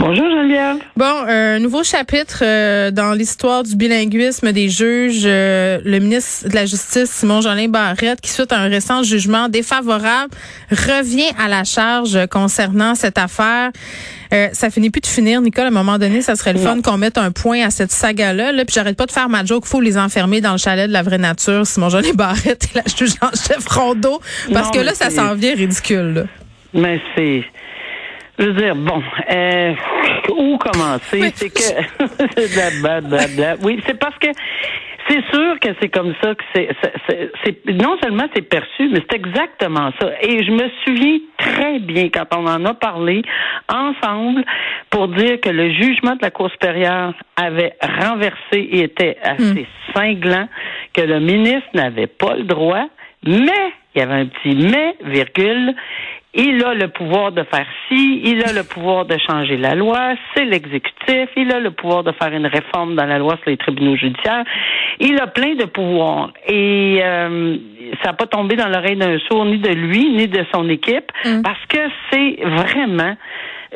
Bonjour, Geneviève. Bon, un nouveau chapitre euh, dans l'histoire du bilinguisme des juges. Euh, le ministre de la Justice, Simon-Jolin Barrette, qui suite à un récent jugement défavorable, revient à la charge concernant cette affaire. Euh, ça finit plus de finir, Nicole. À un moment donné, ça serait le fun qu'on mette un point à cette saga-là. Là, puis j'arrête pas de faire ma joke. Faut les enfermer dans le chalet de la vraie nature. Simon-Jolin Barrette et la juge en chef Rondeau. Parce Non, que là, ça s'en vient ridicule. là. Mais c'est. Je veux dire, bon, euh, où commencer? C'est que. Blablabla. oui, c'est parce que c'est sûr que c'est comme ça que c'est, non seulement c'est perçu, mais c'est exactement ça. Et je me souviens très bien quand on en a parlé ensemble pour dire que le jugement de la Cour supérieure avait renversé et était assez cinglant, que le ministre n'avait pas le droit, mais il y avait un petit mais, virgule, il a le pouvoir de faire ci, il a le pouvoir de changer la loi, c'est l'exécutif, il a le pouvoir de faire une réforme dans la loi sur les tribunaux judiciaires, il a plein de pouvoirs. Et euh, ça n'a pas tombé dans l'oreille d'un sourd, ni de lui, ni de son équipe, parce que c'est vraiment...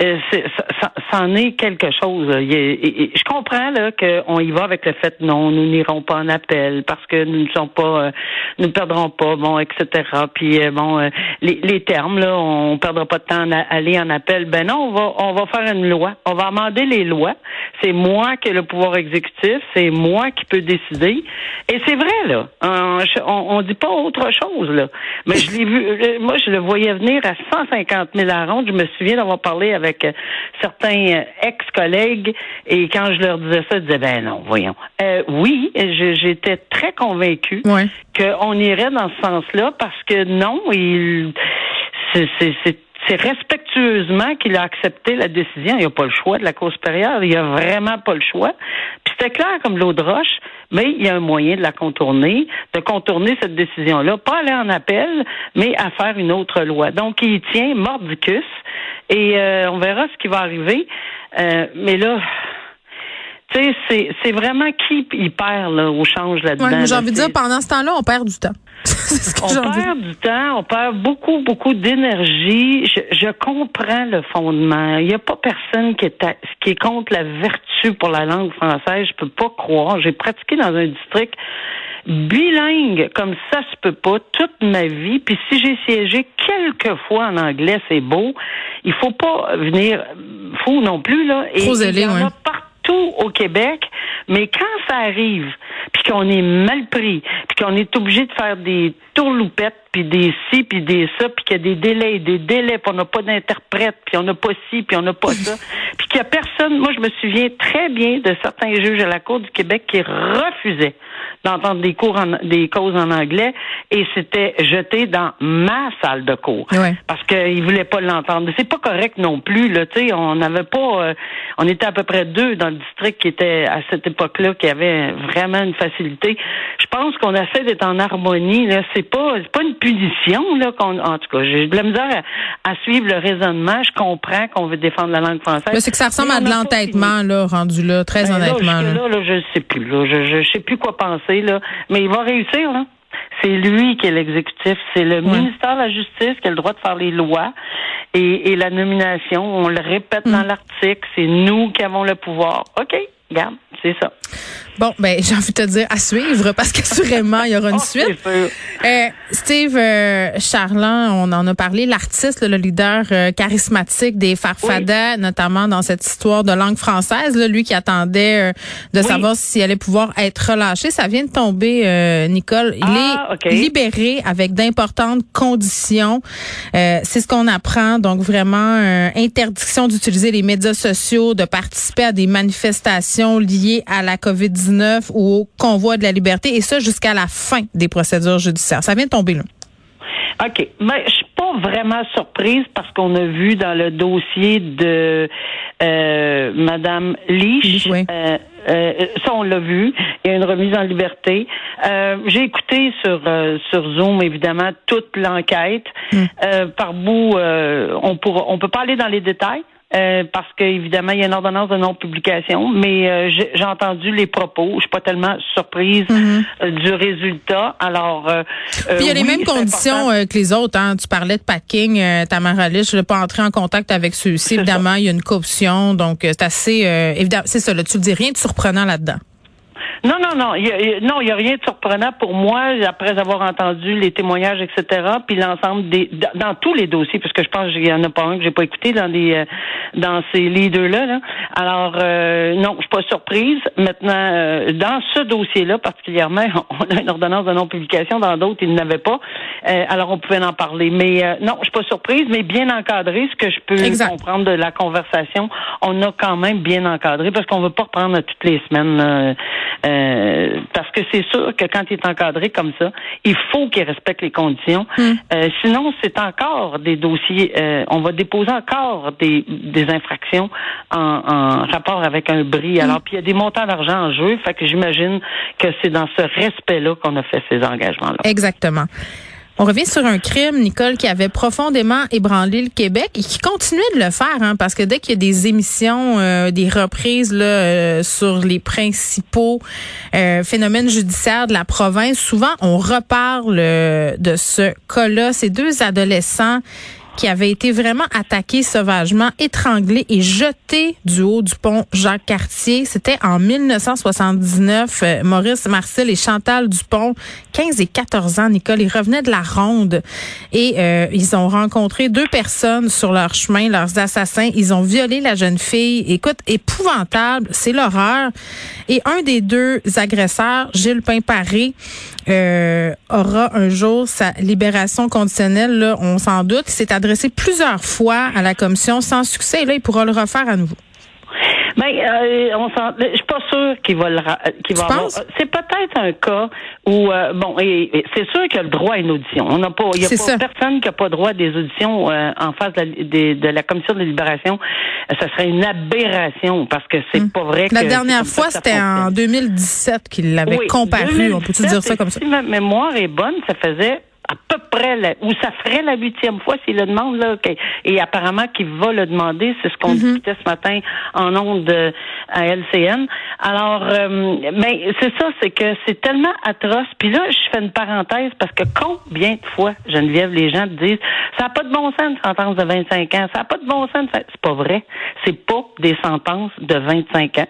euh, c'est- ça, ça- en est quelque chose. Il je comprends là qu'on y va avec le fait non, nous n'irons pas en appel parce que nous ne sommes pas, euh, nous ne perdrons pas, bon, etc. Puis euh, bon, euh, les, les termes là, on perdra pas de temps à aller en appel. Ben non, on va, on va faire une loi. On va amender les lois. C'est moi qui ai le pouvoir exécutif. C'est moi qui peux décider. Et c'est vrai là. On, on dit pas autre chose là. Mais je l'ai vu. euh, Moi, je le voyais venir à 150 000 à ronde. Je me souviens d'avoir parlé avec euh, certains euh, ex-collègues et quand je leur disais ça, ils disaient ben non, voyons. Euh, oui, j'étais très convaincue Ouais. qu'on irait dans ce sens-là parce que non, il c'est c'est respectueusement qu'il a accepté la décision. Il n'y a pas le choix de la Cour supérieure. Il n'y a vraiment pas le choix. Puis c'était clair comme l'eau de roche, mais il y a un moyen de la contourner, de contourner cette décision-là, pas aller en appel, mais à faire une autre loi. Donc, il tient mordicus et euh, on verra ce qui va arriver. Euh, mais là, tu sais, c'est, c'est vraiment qui y perd là, au change là-dedans. Ouais, j'ai envie de dire, pendant ce temps-là, on perd du temps. Ce on perd du temps, on perd beaucoup, beaucoup d'énergie. Je, je comprends le fondement. Il n'y a pas personne qui est, à- qui est contre la vertu pour la langue française. Je peux pas croire. J'ai pratiqué dans un district bilingue comme ça se peut pas toute ma vie. Puis si j'ai siégé quelques fois en anglais, c'est beau. Il faut pas venir fou non plus là. Et Trop il zélé, y en a ouais. partout au Québec, mais quand ça arrive, puis qu'on est mal pris, puis qu'on est obligé de faire des tourloupettes, puis des ci, puis des ça, puis qu'il y a des délais, des délais, puis on n'a pas d'interprète, puis on n'a pas ci, puis on n'a pas ça, puis qu'il y a personne. Moi, je me souviens très bien de certains juges à la Cour du Québec qui refusaient d'entendre des cours en, des causes en anglais et c'était jeté dans ma salle de cours Ouais. parce qu'ils voulaient pas l'entendre. C'est pas correct non plus là, tu sais, on n'avait pas euh, on était à peu près deux dans le district qui étaient à cette époque-là qui avaient vraiment une facilité. Je pense qu'on essaie d'être en harmonie là, c'est pas c'est pas une punition là qu'on en tout cas, j'ai de la misère à, à suivre le raisonnement, je comprends qu'on veut défendre la langue française. Mais c'est que ça ressemble à de l'entêtement, là, rendu là, très ben honnêtement. là. je sais plus. Là, je, je, je sais plus quoi penser. Là, mais il va réussir. Là. C'est lui qui est l'exécutif. C'est le ministère de la Justice qui a le droit de faire les lois et, et la nomination. On le répète Mm. dans l'article. C'est nous qui avons le pouvoir. OK, regarde, c'est ça. Bon, ben, j'ai envie de te dire à suivre parce qu'assurément, il y aura une Oh, suite. Euh, Steve euh, Charland, on en a parlé, l'artiste, le leader euh, charismatique des Farfadas, notamment dans cette histoire de langue française, là, lui qui attendait euh, de savoir s'il allait pouvoir être relâché. Ça vient de tomber, euh, Nicole. Il Ah, est libéré avec d'importantes conditions. Euh, C'est ce qu'on apprend. Donc vraiment, interdiction d'utiliser les médias sociaux, de participer à des manifestations liées à la COVID-19 ou au convoi de la liberté, et ça jusqu'à la fin des procédures judiciaires. Ça vient de tomber là. OK. Mais je suis pas vraiment surprise parce qu'on a vu dans le dossier de euh, Madame Oui. euh, Euh, ça, on l'a vu. Il y a une remise en liberté. Euh, j'ai écouté sur sur Zoom, évidemment, toute l'enquête. Hmm. par bout, on pourra, on peut pas aller dans les détails. Euh, parce qu'évidemment, il y a une ordonnance de non-publication, mais euh, j'ai entendu les propos. Je suis pas tellement surprise mhm. euh, du résultat. Alors, Puis il y a les mêmes conditions que les autres. Hein. Tu parlais de packing, Tamara Lich, je ne vais pas entrer en contact avec ceux-ci. Évidemment, il y a une caution, donc c'est assez évident. C'est ça, là, tu ne dis rien de surprenant là-dedans. Non, non, non. Il y non, il n'y a rien de surprenant pour moi après avoir entendu les témoignages, etc. Puis l'ensemble des dans tous les dossiers, parce que je pense qu'il y en a pas un que j'ai pas écouté dans des euh, dans ces leaders là. Alors euh, non, je suis pas surprise. Maintenant, euh, dans ce dossier-là particulièrement, on a une ordonnance de non-publication. Dans d'autres, ils n'avaient pas. alors on pouvait en parler. Mais non, je suis pas surprise, mais bien encadré. Ce que je peux comprendre de la conversation, on a quand même bien encadré parce qu'on veut pas reprendre toutes les semaines. Euh, parce que c'est sûr que quand il est encadré comme ça, il faut qu'il respecte les conditions. Hmm. Euh, sinon, c'est encore des dossiers. Euh, on va déposer encore des, des infractions en, en rapport avec un bris. Hmm. Alors, puis il y a des montants d'argent en jeu. Fait que j'imagine que c'est dans ce respect-là qu'on a fait ces engagements-là. Exactement. On revient sur un crime, Nicole, qui avait profondément ébranlé le Québec et qui continuait de le faire, hein, parce que dès qu'il y a des émissions, euh, des reprises là, euh, sur les principaux euh, phénomènes judiciaires de la province, souvent on reparle de ce cas-là. Ces deux adolescents qui avait été vraiment attaqué sauvagement, étranglé et jeté du haut du pont Jacques-Cartier. C'était en 1979. Euh, Maurice Marcel et Chantal Dupont, 15 et 14 ans, Nicole, ils revenaient de la ronde et euh, ils ont rencontré deux personnes sur leur chemin, leurs assassins. Ils ont violé la jeune fille. Écoute, épouvantable, c'est l'horreur. Et un des deux agresseurs, Gilles Pimparé, euh, aura un jour sa libération conditionnelle, là, on s'en doute. Il s'est adressé plusieurs fois à la commission sans succès et là, il pourra le refaire à nouveau. Ben, euh, on s'en, je suis pas sûre qu'il va le, qu'il va avoir. C'est peut-être un cas où, euh, bon, et, c'est sûr qu'il a le droit à une audition. On n'a pas, il y a pas personne qui a pas droit à des auditions euh, en face de la, de, la commission de libération. Ça serait une aberration parce que c'est hmm. pas vrai. La dernière fois, c'était en 2017 qu'il l'avait comparu. on peut-tu dire ça comme ça? Si ma mémoire est bonne, ça faisait à peu près, la, ou ça ferait la huitième fois s'il le demande, là, et apparemment qu'il va le demander, c'est ce qu'on mm-hmm. discutait ce matin en ondes euh, à LCN. Alors, euh, mais c'est ça, c'est que c'est tellement atroce. Puis là, je fais une parenthèse parce que combien de fois, Geneviève, les gens disent, ça n'a pas de bon sens une sentence de 25 ans, ça n'a pas de bon sens. C'est pas vrai. C'est pas des sentences de 25 ans.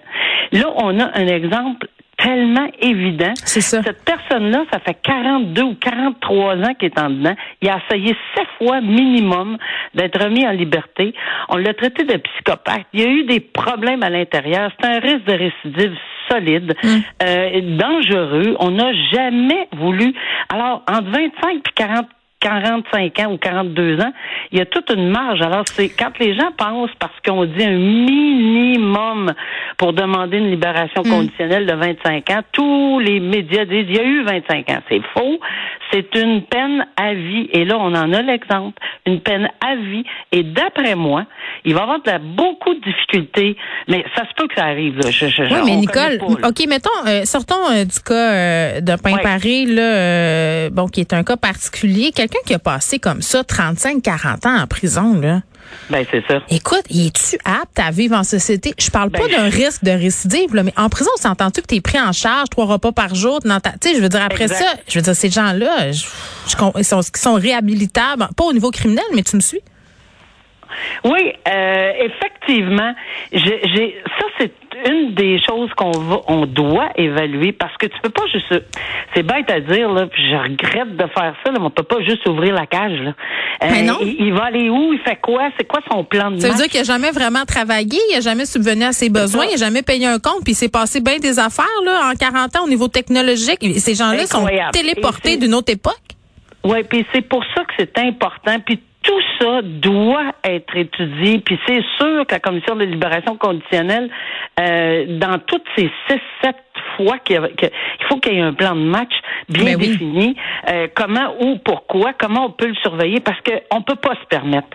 Là, on a un exemple tellement évident. C'est ça. Cette personne-là, ça fait 42 ou 43 ans qu'il est en dedans. Il a essayé sept fois minimum d'être remis en liberté. On l'a traité de psychopathe. Il y a eu des problèmes à l'intérieur. C'est un risque de récidive solide, mm. euh, dangereux. On n'a jamais voulu. Alors, entre 25 et 40 45 ans ou 42 ans, il y a toute une marge. Alors, c'est quand les gens pensent parce qu'on dit un minimum pour demander une libération hmm. conditionnelle de 25 ans, tous les médias disent il y a eu 25 ans. C'est faux. C'est une peine à vie. Et là, on en a l'exemple. Une peine à vie. Et d'après moi, il va y avoir de beaucoup de difficultés, mais ça se peut que ça arrive. Là. oui, mais Nicole, OK, mettons, euh, sortons euh, du cas euh, de Pain-Paré, là, bon, qui est un cas particulier quelqu'un qui a passé comme ça 35-40 ans en prison, là. Ben, c'est ça. Écoute, es-tu apte à vivre en société? Je parle pas ben, d'un risque de récidive, là, mais en prison, on s'entend-tu que tu es pris en charge trois repas par jour? Tu sais, je veux dire, après ça, je veux dire, ces gens-là, ils sont, sont réhabilitables, pas au niveau criminel, mais tu me suis? Oui, euh, effectivement. J'ai, ça, c'est une des choses qu'on va, on doit évaluer parce que tu peux pas juste, c'est bête à dire là, je regrette de faire ça, là, mais on peut pas juste ouvrir la cage là. Euh, non. Il, va aller où, il fait quoi, c'est quoi son plan de Ça veut dire qu'il a jamais vraiment travaillé, il a jamais subvenu à ses besoins, il a jamais payé un compte, puis il s'est passé bien des affaires là en 40 ans au niveau technologique. Ces gens-là sont téléportés d'une autre époque. Oui, puis c'est pour ça que c'est important. Puis tout ça doit être étudié. Puis c'est sûr que la commission de libération conditionnelle, euh, dans toutes ces six, sept fois qu'il faut qu'il y ait un plan de match bien ben défini. euh, comment ou pourquoi, comment on peut le surveiller, parce qu'on ne peut pas se permettre,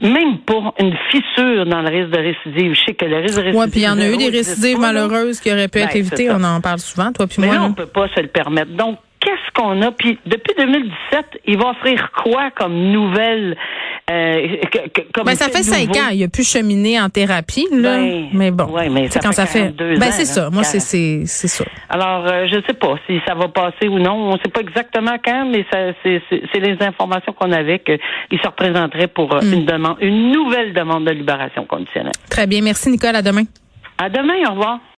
même pour une fissure dans le risque de récidive. Je sais que le risque de récidive. Oui, puis il y en a eu des récidives malheureuses qui auraient pu être ben, évitées. On en parle souvent, toi puis moi. Mais là, on peut pas se le permettre. Donc, qu'est-ce qu'on a? Puis depuis 2017, il va offrir quoi comme nouvelle euh, ben, ça fait cinq ans. Il a pu cheminer en thérapie, là. Ben, mais bon. Ouais, mais ça quand ça fait. Ben, c'est ça. Moi, c'est, c'est, c'est ça. Alors, euh, je sais pas si ça va passer ou non. On sait pas exactement quand, mais ça, c'est, c'est, les informations qu'on avait qu'il se représenterait pour euh, hmm. une demande, une nouvelle demande de libération conditionnelle. Très bien. Merci, Nicole. À demain. À demain. Au revoir.